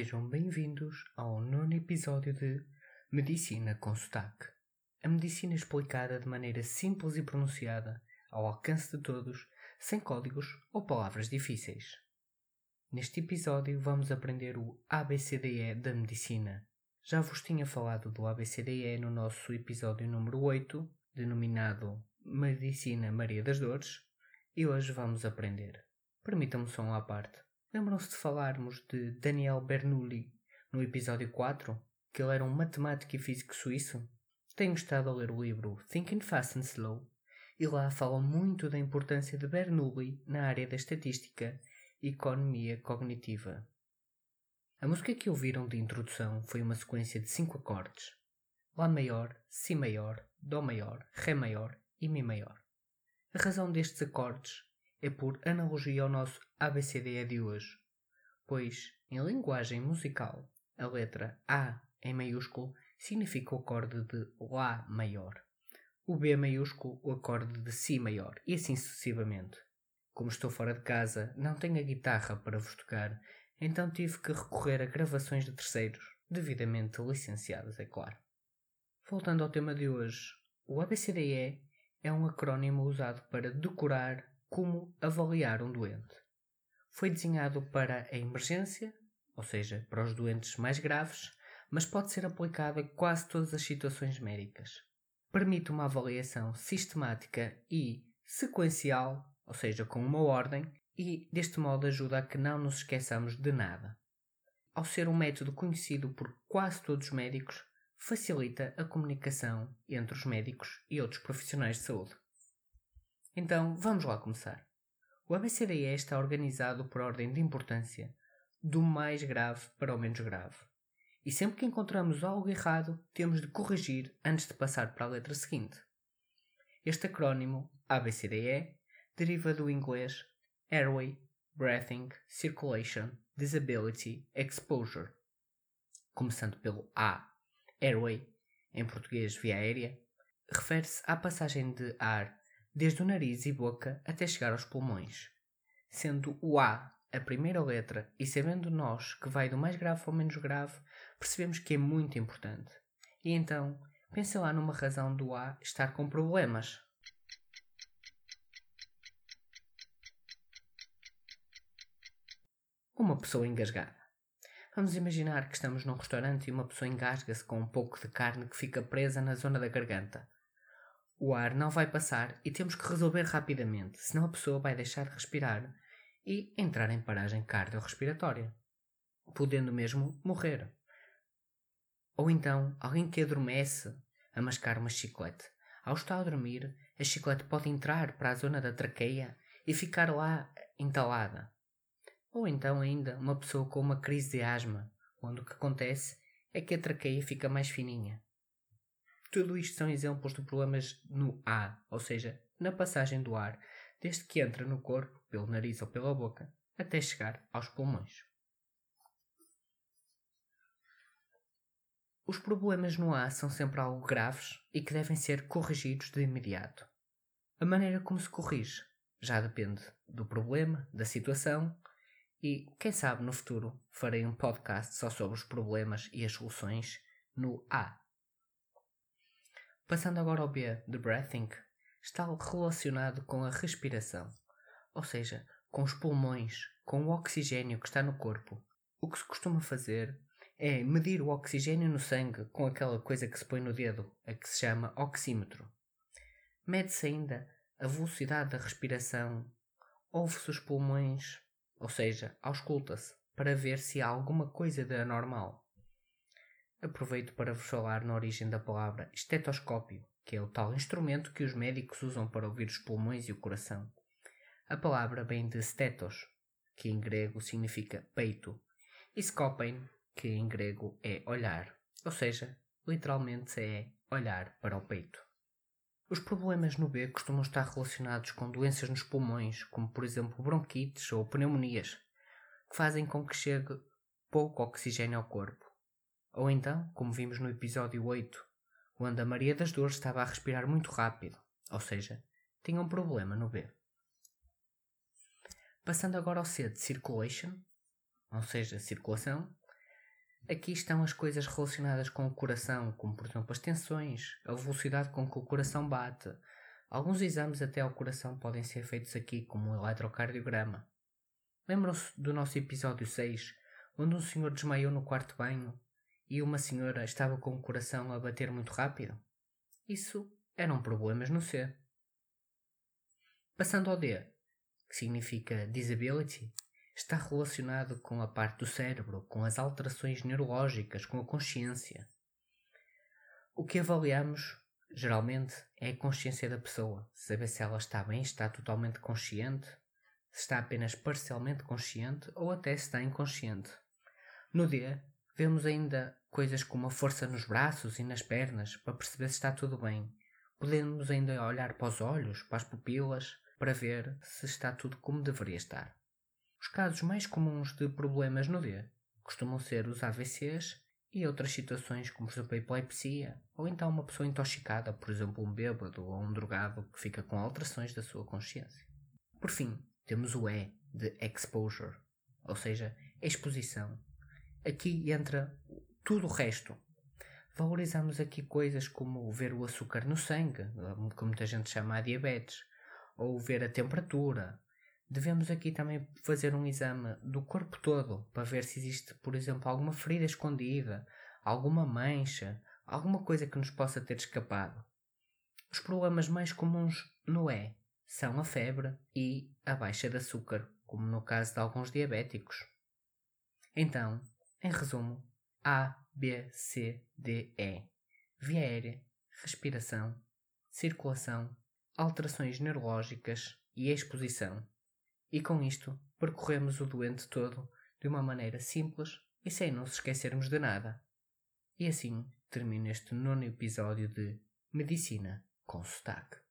Sejam bem-vindos ao nono episódio de Medicina com Sotaque. A medicina explicada de maneira simples e pronunciada, ao alcance de todos, sem códigos ou palavras difíceis. Neste episódio vamos aprender o ABCDE da medicina. Já vos tinha falado do ABCDE no nosso episódio número 8, denominado Medicina Maria das Dores, e hoje vamos aprender. Permitam-me só uma parte. Lembram-se de falarmos de Daniel Bernoulli no episódio 4? Que ele era um matemático e físico suíço? Tenho estado a ler o livro Thinking Fast and Slow e lá fala muito da importância de Bernoulli na área da estatística e economia cognitiva. A música que ouviram de introdução foi uma sequência de cinco acordes: Lá maior, Si maior, Dó maior, Ré maior e Mi maior. A razão destes acordes é por analogia ao nosso ABCDE de hoje, pois, em linguagem musical, a letra A em maiúsculo significa o acorde de Lá maior, o B maiúsculo o acorde de Si maior e assim sucessivamente. Como estou fora de casa, não tenho a guitarra para vos tocar, então tive que recorrer a gravações de terceiros, devidamente licenciadas, é claro. Voltando ao tema de hoje, o ABCDE é um acrónimo usado para decorar como avaliar um doente. Foi desenhado para a emergência, ou seja, para os doentes mais graves, mas pode ser aplicado a quase todas as situações médicas. Permite uma avaliação sistemática e sequencial, ou seja, com uma ordem, e deste modo ajuda a que não nos esqueçamos de nada. Ao ser um método conhecido por quase todos os médicos, facilita a comunicação entre os médicos e outros profissionais de saúde. Então, vamos lá começar. O ABCDE está organizado por ordem de importância, do mais grave para o menos grave. E sempre que encontramos algo errado, temos de corrigir antes de passar para a letra seguinte. Este acrónimo, ABCDE, deriva do inglês Airway, Breathing, Circulation, Disability, Exposure. Começando pelo A, Airway, em português via aérea, refere-se à passagem de ar desde o nariz e boca até chegar aos pulmões. Sendo o A a primeira letra e sabendo nós que vai do mais grave ao menos grave, percebemos que é muito importante. E então, pense lá numa razão do A estar com problemas. Uma pessoa engasgada. Vamos imaginar que estamos num restaurante e uma pessoa engasga-se com um pouco de carne que fica presa na zona da garganta. O ar não vai passar e temos que resolver rapidamente, senão a pessoa vai deixar de respirar e entrar em paragem cardiorrespiratória, podendo mesmo morrer. Ou então, alguém que adormece a mascar uma chiclete. Ao estar a dormir, a chiclete pode entrar para a zona da traqueia e ficar lá entalada. Ou então ainda uma pessoa com uma crise de asma, onde o que acontece é que a traqueia fica mais fininha. Tudo isto são exemplos de problemas no A, ou seja, na passagem do ar, desde que entra no corpo, pelo nariz ou pela boca, até chegar aos pulmões. Os problemas no A são sempre algo graves e que devem ser corrigidos de imediato. A maneira como se corrige já depende do problema, da situação e, quem sabe, no futuro farei um podcast só sobre os problemas e as soluções no A. Passando agora ao B, de breathing, está relacionado com a respiração, ou seja, com os pulmões, com o oxigênio que está no corpo. O que se costuma fazer é medir o oxigênio no sangue com aquela coisa que se põe no dedo, a que se chama oxímetro. Mede-se ainda a velocidade da respiração, ouve-se os pulmões, ou seja, ausculta-se, para ver se há alguma coisa de anormal. Aproveito para vos falar na origem da palavra estetoscópio, que é o tal instrumento que os médicos usam para ouvir os pulmões e o coração. A palavra vem de stetos, que em grego significa peito, e scopein, que em grego é olhar, ou seja, literalmente é olhar para o peito. Os problemas no B costumam estar relacionados com doenças nos pulmões, como por exemplo bronquites ou pneumonias, que fazem com que chegue pouco oxigênio ao corpo. Ou então, como vimos no episódio 8, quando a Maria das Dores estava a respirar muito rápido, ou seja, tinha um problema no B. Passando agora ao C de circulation, ou seja, circulação, Aqui estão as coisas relacionadas com o coração, como por exemplo as tensões, a velocidade com que o coração bate. Alguns exames até ao coração podem ser feitos aqui, como o eletrocardiograma. Lembram-se do nosso episódio 6, onde um senhor desmaiou no quarto banho e uma senhora estava com o coração a bater muito rápido? Isso eram problemas no C. Passando ao D, que significa disability, está relacionado com a parte do cérebro, com as alterações neurológicas, com a consciência. O que avaliamos, geralmente, é a consciência da pessoa, saber se ela está bem, está totalmente consciente, se está apenas parcialmente consciente ou até se está inconsciente. No D, vemos ainda coisas como a força nos braços e nas pernas para perceber se está tudo bem. Podemos ainda olhar para os olhos, para as pupilas, para ver se está tudo como deveria estar. Os casos mais comuns de problemas no D costumam ser os AVCs e outras situações como, por exemplo, a epilepsia, ou então uma pessoa intoxicada, por exemplo, um bêbado ou um drogado que fica com alterações da sua consciência. Por fim, temos o E de exposure, ou seja, exposição. Aqui entra tudo o resto. Valorizamos aqui coisas como ver o açúcar no sangue, que muita gente chama a diabetes, ou ver a temperatura, Devemos aqui também fazer um exame do corpo todo para ver se existe, por exemplo, alguma ferida escondida, alguma mancha, alguma coisa que nos possa ter escapado. Os problemas mais comuns no E são a febre e a baixa de açúcar, como no caso de alguns diabéticos. Então, em resumo, A, B, C, D, E. Via aérea, respiração, circulação, alterações neurológicas e exposição. E com isto, percorremos o doente todo de uma maneira simples e sem nos esquecermos de nada. E assim termina este nono episódio de Medicina com Sotaque.